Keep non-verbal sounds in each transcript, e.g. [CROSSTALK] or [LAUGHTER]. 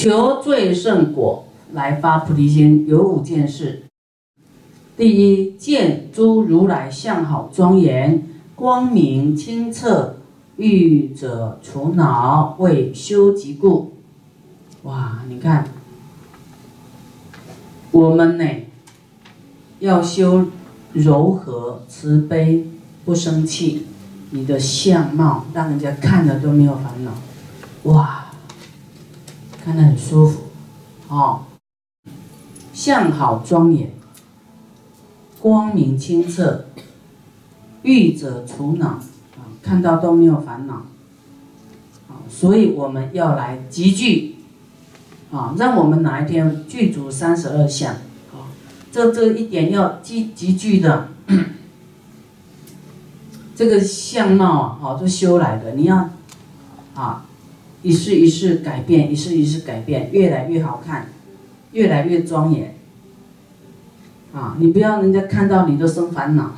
求最胜果来发菩提心，有五件事。第一，见诸如来相好庄严，光明清澈，欲者除恼，为修集故。哇，你看，我们呢，要修柔和、慈悲、不生气，你的相貌让人家看了都没有烦恼。哇，看得很舒服，哦，相好庄严。光明清澈，欲者除恼。啊，看到都没有烦恼。啊，所以我们要来集聚。啊，让我们哪一天具足三十二相。啊，这这一点要集集聚的，这个相貌啊，好都修来的，你要啊，一世一世改变，一世一世改变，越来越好看，越来越庄严。啊，你不要人家看到你都生烦恼，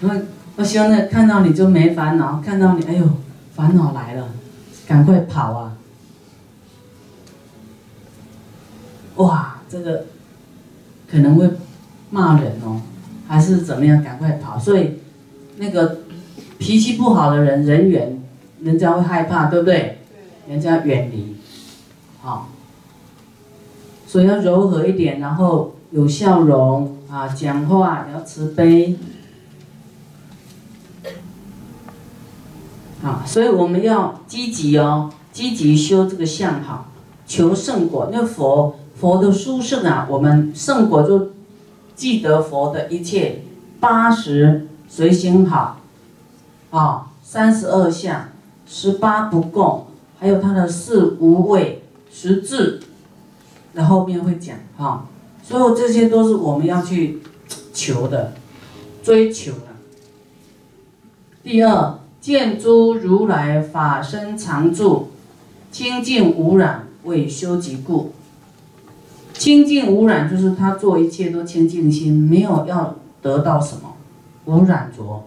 我我希望呢看到你就没烦恼，看到你哎呦烦恼来了，赶快跑啊！哇，这个可能会骂人哦，还是怎么样？赶快跑！所以那个脾气不好的人，人缘人家会害怕，对不对？人家远离，好，所以要柔和一点，然后。有笑容啊，讲话要慈悲，啊，所以我们要积极哦，积极修这个相好，求圣果。那佛佛的殊胜啊，我们圣果就记得佛的一切八十随行好，啊，三十二相，十八不共，还有他的四无畏十智，那后面会讲哈。所有这些都是我们要去求的、追求的。第二，见诸如来法身常住，清净无染，为修集故。清净无染就是他做一切都清净心，没有要得到什么，无染着。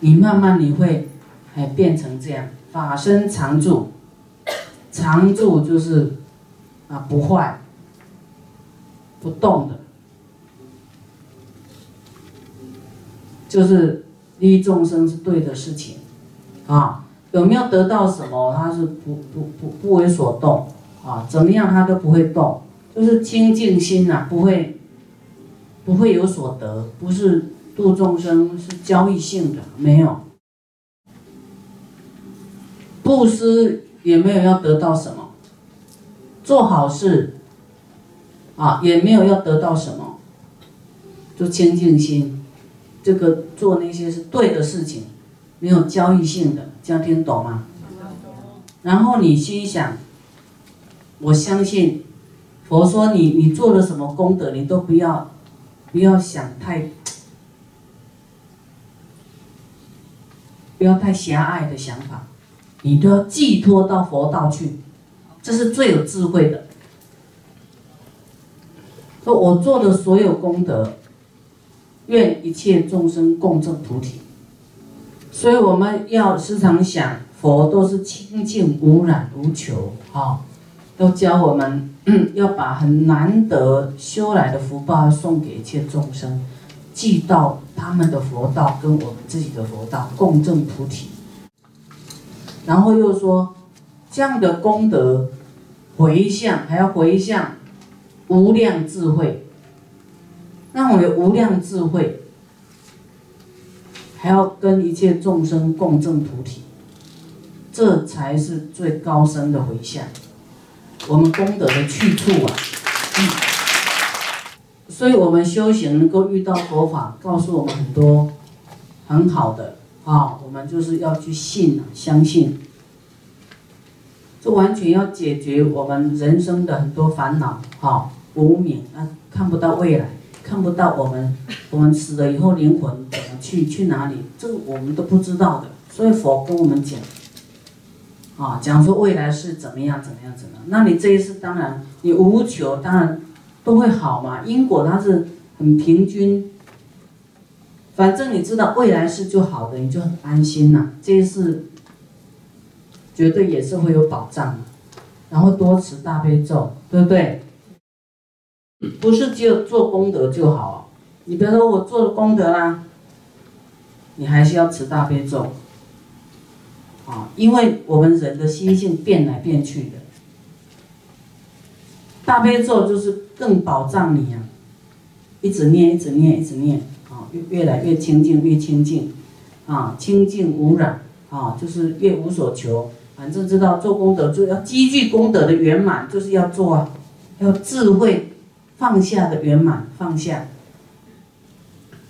你慢慢你会哎变成这样，法身常住，常住就是。啊，不坏，不动的，就是利益众生是对的事情，啊，有没有得到什么？他是不不不不为所动，啊，怎么样他都不会动，就是清净心呐，不会，不会有所得，不是度众生，是交易性的，没有，布施也没有要得到什么。做好事，啊，也没有要得到什么，就清净心，这个做那些是对的事情，没有交易性的，这样听懂吗？然后你心想，我相信，佛说你你做了什么功德，你都不要，不要想太，不要太狭隘的想法，你都要寄托到佛道去。这是最有智慧的。说我做的所有功德，愿一切众生共证菩提。所以我们要时常想，佛都是清净无染无求，啊，都教我们要把很难得修来的福报送给一切众生，寄到他们的佛道跟我们自己的佛道共振菩提。然后又说，这样的功德。回向还要回向无量智慧，那我有无量智慧，还要跟一切众生共振菩提，这才是最高深的回向，我们功德的去处啊！所以，我们修行能够遇到佛法，告诉我们很多很好的啊，我们就是要去信啊，相信。这完全要解决我们人生的很多烦恼，哈，无明啊，看不到未来，看不到我们，我们死了以后灵魂怎么去去哪里，这个我们都不知道的。所以佛跟我们讲，啊，讲说未来是怎么样怎么样怎么样。那你这一次当然你无求，当然都会好嘛。因果它是很平均，反正你知道未来是就好的，你就很安心呐。这一次。绝对也是会有保障。然后多持大悲咒，对不对？不是只有做功德就好，你比如说我做了功德啦，你还是要持大悲咒，啊，因为我们人的心性变来变去的，大悲咒就是更保障你啊，一直念，一直念，一直念，啊，越越来越清净，越清净，啊，清净无染，啊，就是越无所求。反正知道做功德就要积聚功德的圆满，就是要做啊，要智慧放下的圆满放下，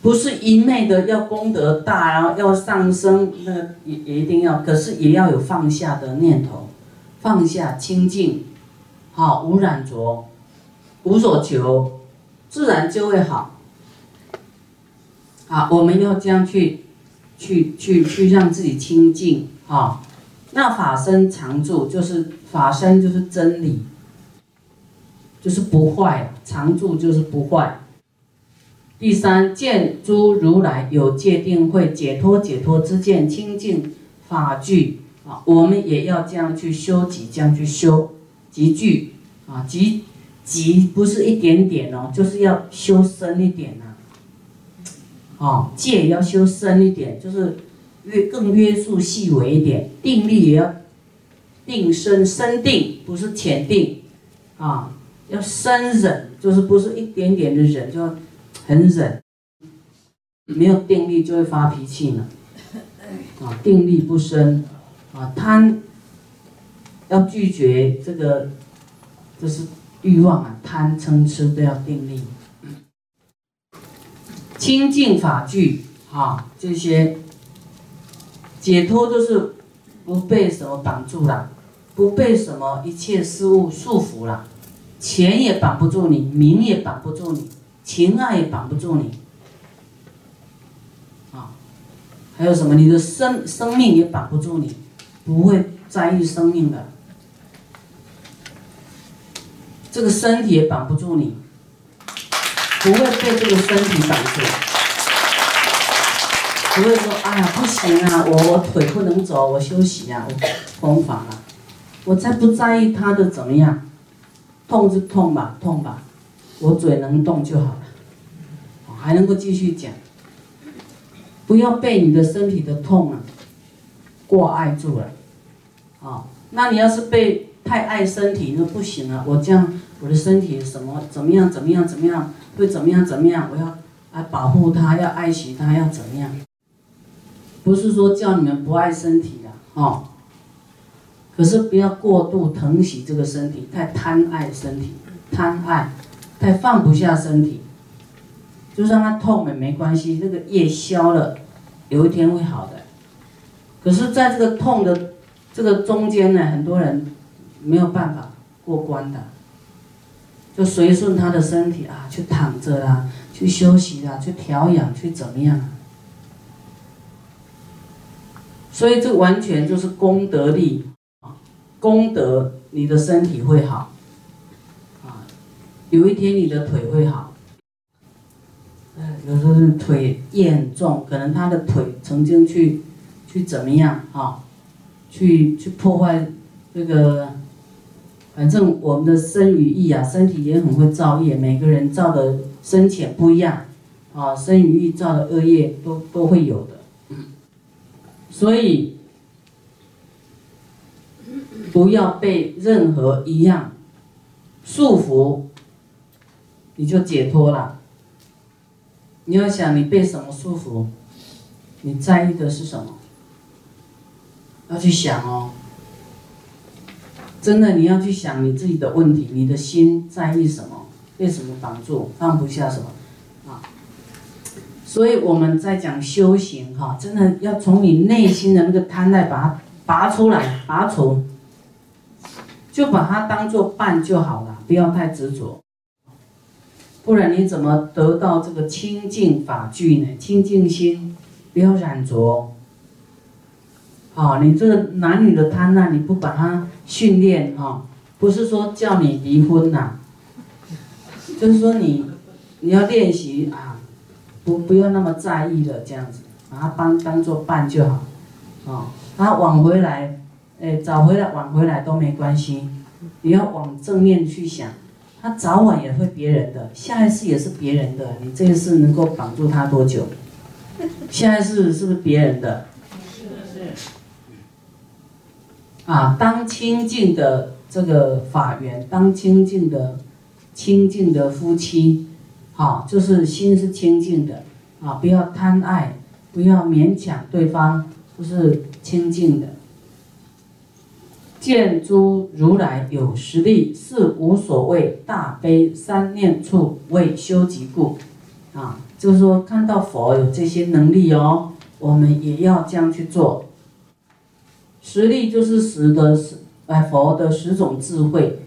不是一昧的要功德大，然后要上升，那也也一定要，可是也要有放下的念头，放下清净，好无染着，无所求，自然就会好。好，我们要这样去，去去去让自己清净，啊。那法身常住，就是法身就是真理，就是不坏，常住就是不坏。第三，见诸如来有戒定慧解脱解脱之见清净法具啊，我们也要这样去修己，这样去修集聚啊，集集不是一点点哦，就是要修深一点呐。哦，戒要修深一点，就是。约更约束细微一点，定力也要定深深定，不是浅定，啊，要深忍，就是不是一点点的忍就很忍，没有定力就会发脾气呢，[LAUGHS] 啊，定力不深，啊，贪要拒绝这个，就是欲望啊，贪嗔痴都要定力，清净法具，啊，这些。解脱就是不被什么绑住了，不被什么一切事物束缚了，钱也绑不住你，名也绑不住你，情爱也绑不住你，啊，还有什么？你的生生命也绑不住你，不会在意生命的，这个身体也绑不住你，不会被这个身体绑住。不会说，哎呀，不行啊，我我腿不能走，我休息啊，我疯法了，我才不在意他的怎么样，痛就痛吧，痛吧，我嘴能动就好了，还能够继续讲，不要被你的身体的痛啊过爱住了，啊，那你要是被太爱身体，那不行了，我这样我的身体什么怎么样怎么样怎么样会怎么样怎么样，我要来保护它，要爱惜它，要怎么样？不是说叫你们不爱身体的哦，可是不要过度疼惜这个身体，太贪爱身体，贪爱，太放不下身体，就算它痛也没关系，这个夜消了，有一天会好的。可是在这个痛的这个中间呢，很多人没有办法过关的，就随顺他的身体啊，去躺着啦，去休息啦，去调养，去怎么样？所以这完全就是功德力啊，功德你的身体会好啊，有一天你的腿会好。有时候是腿也很重，可能他的腿曾经去去怎么样啊，去去破坏这个，反正我们的身与意啊，身体也很会造业，每个人造的深浅不一样啊，身与意造的恶业都都会有的。所以，不要被任何一样束缚，你就解脱了。你要想你被什么束缚，你在意的是什么？要去想哦。真的，你要去想你自己的问题，你的心在意什么？被什么绑住？放不下什么？啊所以我们在讲修行哈，真的要从你内心的那个贪爱把它拔出来、拔除，就把它当做伴就好了，不要太执着，不然你怎么得到这个清净法具呢？清净心，不要染着。哦，你这个男女的贪爱，你不把它训练哈，不是说叫你离婚呐，就是说你你要练习啊。不不要那么在意的这样子，把它当当做伴就好，哦，他往回来，哎，早回来晚回来都没关系，你要往正面去想，他早晚也会别人的，下一次也是别人的，你这一次能够绑住他多久？下一次是不是别人的？是是。啊，当清净的这个法缘，当清净的清净的夫妻，好，就是心是清净的，啊，不要贪爱，不要勉强对方，都是清净的。见诸如来有实力，是无所谓大悲三念处为修集故，啊，就是说看到佛有这些能力哦，我们也要这样去做。实力就是十的十，哎，佛的十种智慧，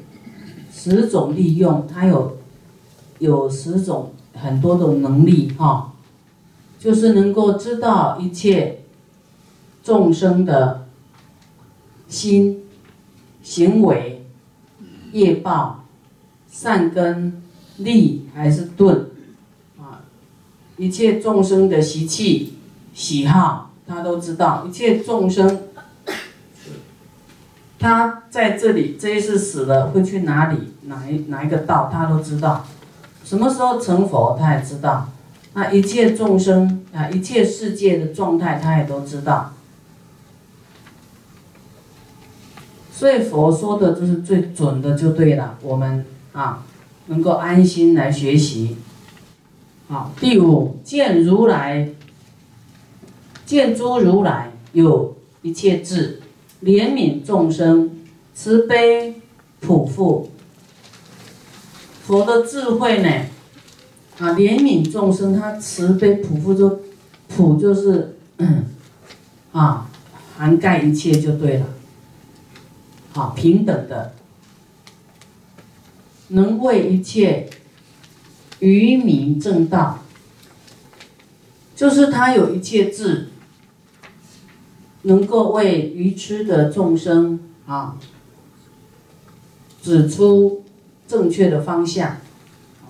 十种利用，它有有十种很多种能力哈，就是能够知道一切众生的心。行为、业报、善根、利还是钝，啊，一切众生的习气、喜好，他都知道。一切众生，他在这里这一世死了会去哪里？哪一哪一个道？他都知道。什么时候成佛，他也知道。那一切众生啊，一切世界的状态，他也都知道。所以佛说的就是最准的，就对了。我们啊，能够安心来学习。好，第五见如来，见诸如来有一切智，怜悯众生，慈悲普覆。佛的智慧呢，啊，怜悯众生，他慈悲普覆，就普就是啊，涵盖一切就对了。好，平等的，能为一切愚民正道，就是他有一切智，能够为愚痴的众生啊指出正确的方向。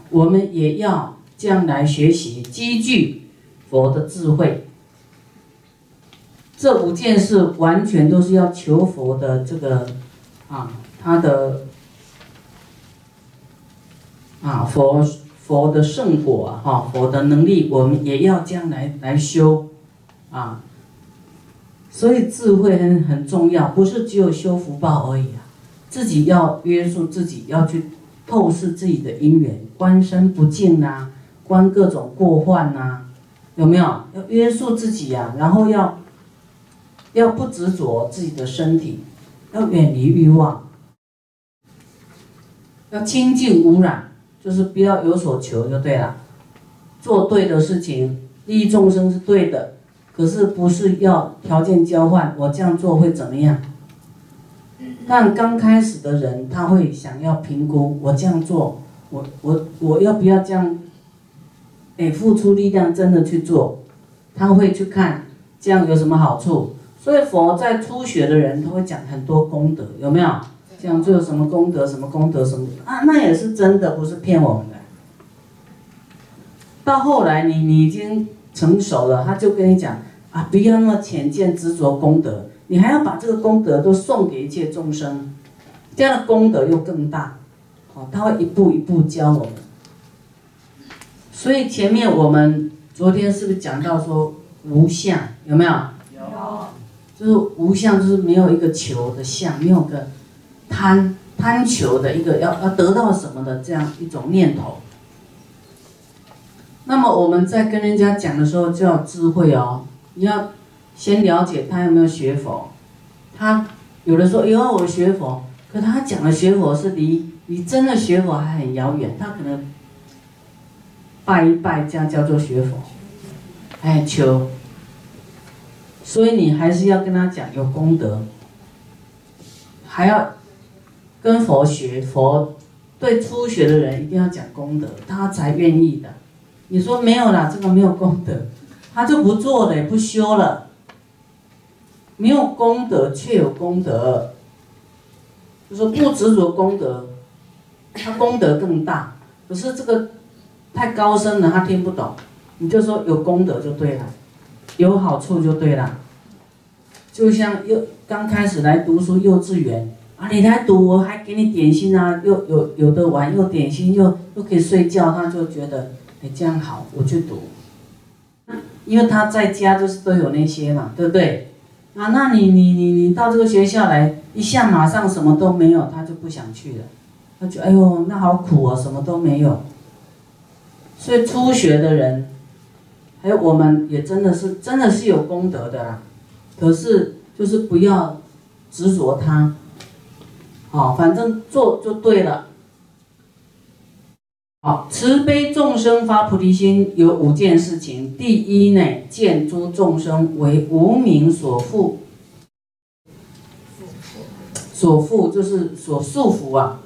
我们也要将来学习积聚佛的智慧。这五件事完全都是要求佛的这个。啊，他的啊佛佛的圣果哈，佛的能力，我们也要将来来修啊。所以智慧很很重要，不是只有修福报而已啊。自己要约束自己，要去透视自己的因缘，观身不净呐，观各种过患呐，有没有？要约束自己呀，然后要要不执着自己的身体。要远离欲望，要清净污染，就是不要有所求就对了。做对的事情，利益众生是对的，可是不是要条件交换，我这样做会怎么样？但刚开始的人他会想要评估，我这样做，我我我要不要这样？哎，付出力量真的去做，他会去看这样有什么好处。所以佛在初学的人，他会讲很多功德，有没有？讲做什么功德，什么功德，什么啊？那也是真的，不是骗我们的。到后来，你你已经成熟了，他就跟你讲啊，不要那么浅见执着功德，你还要把这个功德都送给一切众生，这样的功德又更大。哦，他会一步一步教我们。所以前面我们昨天是不是讲到说无相，有没有？就是无相，就是没有一个求的相，没有个贪贪求的一个要要得到什么的这样一种念头。那么我们在跟人家讲的时候就要智慧哦，你要先了解他有没有学佛。他有的说，有啊，我学佛，可他讲的学佛是离离真的学佛还很遥远，他可能拜一拜这样叫做学佛，哎求。所以你还是要跟他讲有功德，还要跟佛学佛，对初学的人一定要讲功德，他才愿意的。你说没有啦，这个没有功德，他就不做了，也不修了。没有功德却有功德，就说不执着功德，他功德更大。可是这个太高深了，他听不懂。你就说有功德就对了。有好处就对了，就像幼刚开始来读书幼稚园啊，你来读我还给你点心啊，又有有的玩，又点心，又又可以睡觉，他就觉得哎这样好，我去读。因为他在家就是都有那些嘛，对不对？啊，那你你你你到这个学校来，一下马上什么都没有，他就不想去了。他就哎呦，那好苦哦，什么都没有。所以初学的人，还有我们也真的是真的是有功德的啦。可是就是不要执着它，好，反正做就对了。好，慈悲众生发菩提心有五件事情。第一呢，见诸众生为无名所缚，所缚就是所束缚啊。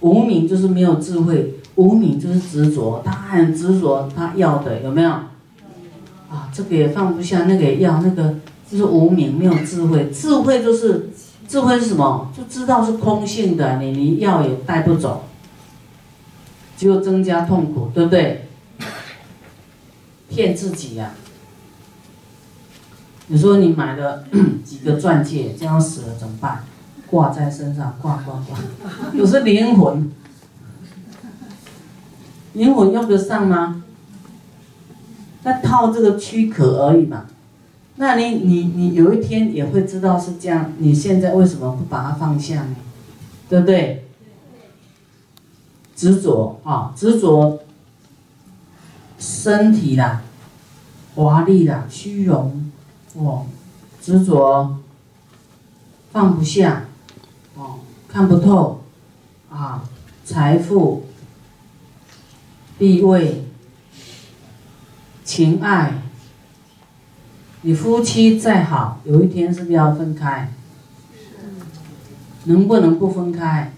无名就是没有智慧，无名就是执着，他很执着他要的，有没有？啊，这个也放不下，那个也要，那个就是无名，没有智慧。智慧就是智慧是什么？就知道是空性的，你你要也带不走。只有增加痛苦，对不对？[LAUGHS] 骗自己呀！你说你买了 [COUGHS] 几个钻戒，这样死了怎么办？挂在身上，挂挂挂，有是灵魂，灵魂用得上吗？那套这个躯壳而已嘛。那你你你有一天也会知道是这样，你现在为什么不把它放下呢？对不对？执着啊，执着身体啦，华丽啦，虚荣，哦，执着放不下，哦，看不透，啊，财富、地位、情爱，你夫妻再好，有一天是不是要分开？能不能不分开？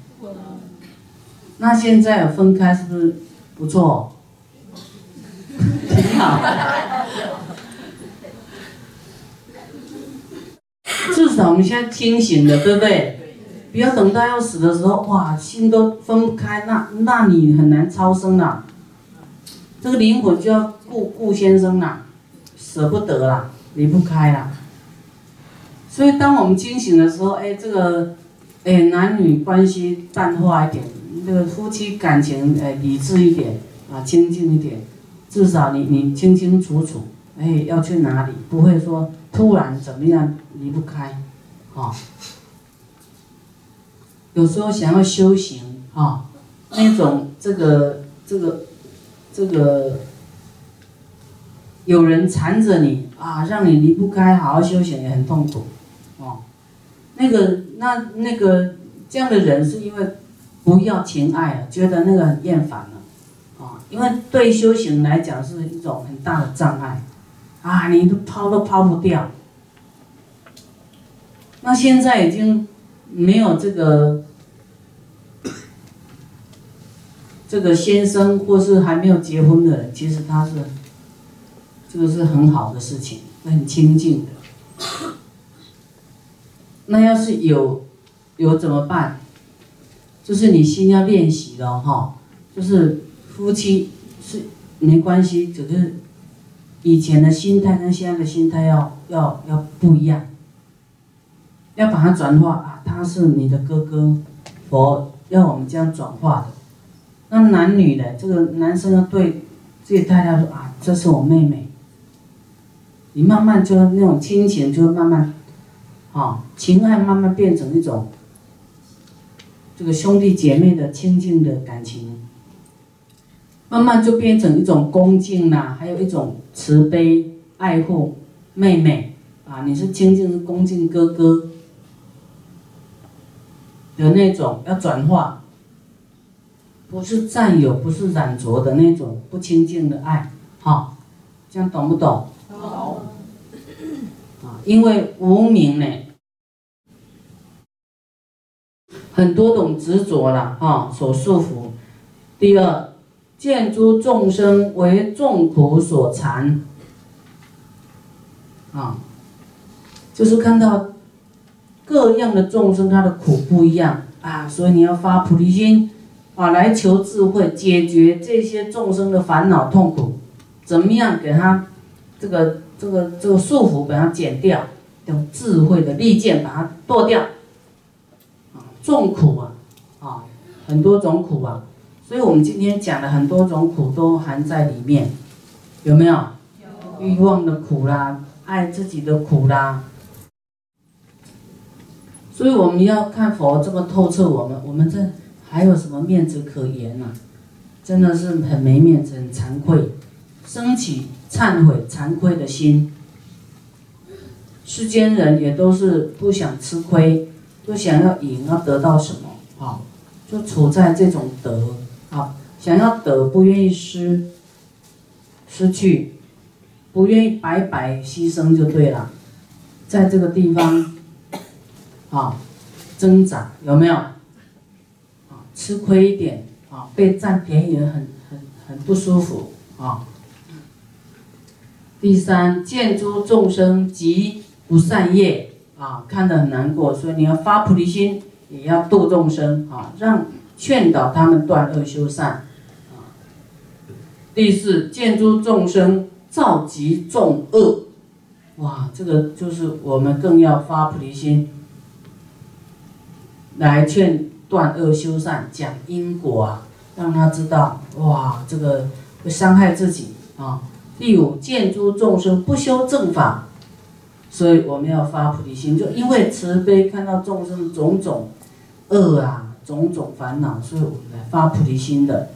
那现在分开是不是不错？挺好。至少我们现在清醒的，对不对？不要等到要死的时候，哇，心都分不开，那那你很难超生了。这个灵魂就要顾顾先生啦，舍不得啦，离不开啦。所以当我们清醒的时候，哎，这个，哎，男女关系淡化一点。这个夫妻感情，哎，理智一点啊，清静一点，至少你你清清楚楚，哎，要去哪里，不会说突然怎么样离不开，啊，有时候想要修行啊，那种这个这个这个有人缠着你啊，让你离不开，好好修行也很痛苦，哦，那个那那个这样的人是因为。不要情爱了，觉得那个很厌烦了，啊，因为对修行来讲是一种很大的障碍，啊，你都抛都抛不掉。那现在已经没有这个 [COUGHS] 这个先生，或是还没有结婚的人，其实他是这个是很好的事情，很清净的。那要是有有怎么办？就是你心要练习了哈，就是夫妻是没关系，只是以前的心态跟现在的心态要要要不一样，要把它转化啊，他是你的哥哥，佛要我们这样转化的。那男女的这个男生要对自己太太说啊，这是我妹妹，你慢慢就那种亲情就慢慢，啊，情爱慢慢变成一种。这个兄弟姐妹的亲近的感情，慢慢就变成一种恭敬啦，还有一种慈悲爱护妹妹啊，你是亲近是恭敬哥哥的那种，要转化，不是占有，不是染着的那种不亲近的爱，好，这样懂不懂？懂。啊，因为无名呢。很多种执着了啊，所束缚。第二，见诸众生为众苦所缠，啊，就是看到各样的众生，他的苦不一样啊，所以你要发菩提心啊，来求智慧，解决这些众生的烦恼痛苦，怎么样给他这个这个这个束缚，把它剪掉，用智慧的利剑把它剁掉。啊，众苦啊，啊，很多种苦啊，所以我们今天讲的很多种苦都含在里面，有没有？有。欲望的苦啦，爱自己的苦啦。所以我们要看佛这么透彻，我们我们这还有什么面子可言呢？真的是很没面子，很惭愧，升起忏悔、惭愧的心。世间人也都是不想吃亏，就想要赢，要得到什么？啊，就处在这种得啊，想要得，不愿意失，失去，不愿意白白牺牲就对了，在这个地方。啊，挣扎有没有？啊，吃亏一点，啊，被占便宜很很很不舒服啊。第三，见诸众生及不善业，啊，看得很难过，所以你要发菩提心，也要度众生啊，让劝导他们断恶修善。啊，第四，见诸众生造极众恶，哇，这个就是我们更要发菩提心。来劝断恶修善，讲因果啊，让他知道哇，这个会伤害自己啊。第五，见诸众生不修正法，所以我们要发菩提心，就因为慈悲看到众生种种恶啊，种种烦恼，所以我们来发菩提心的。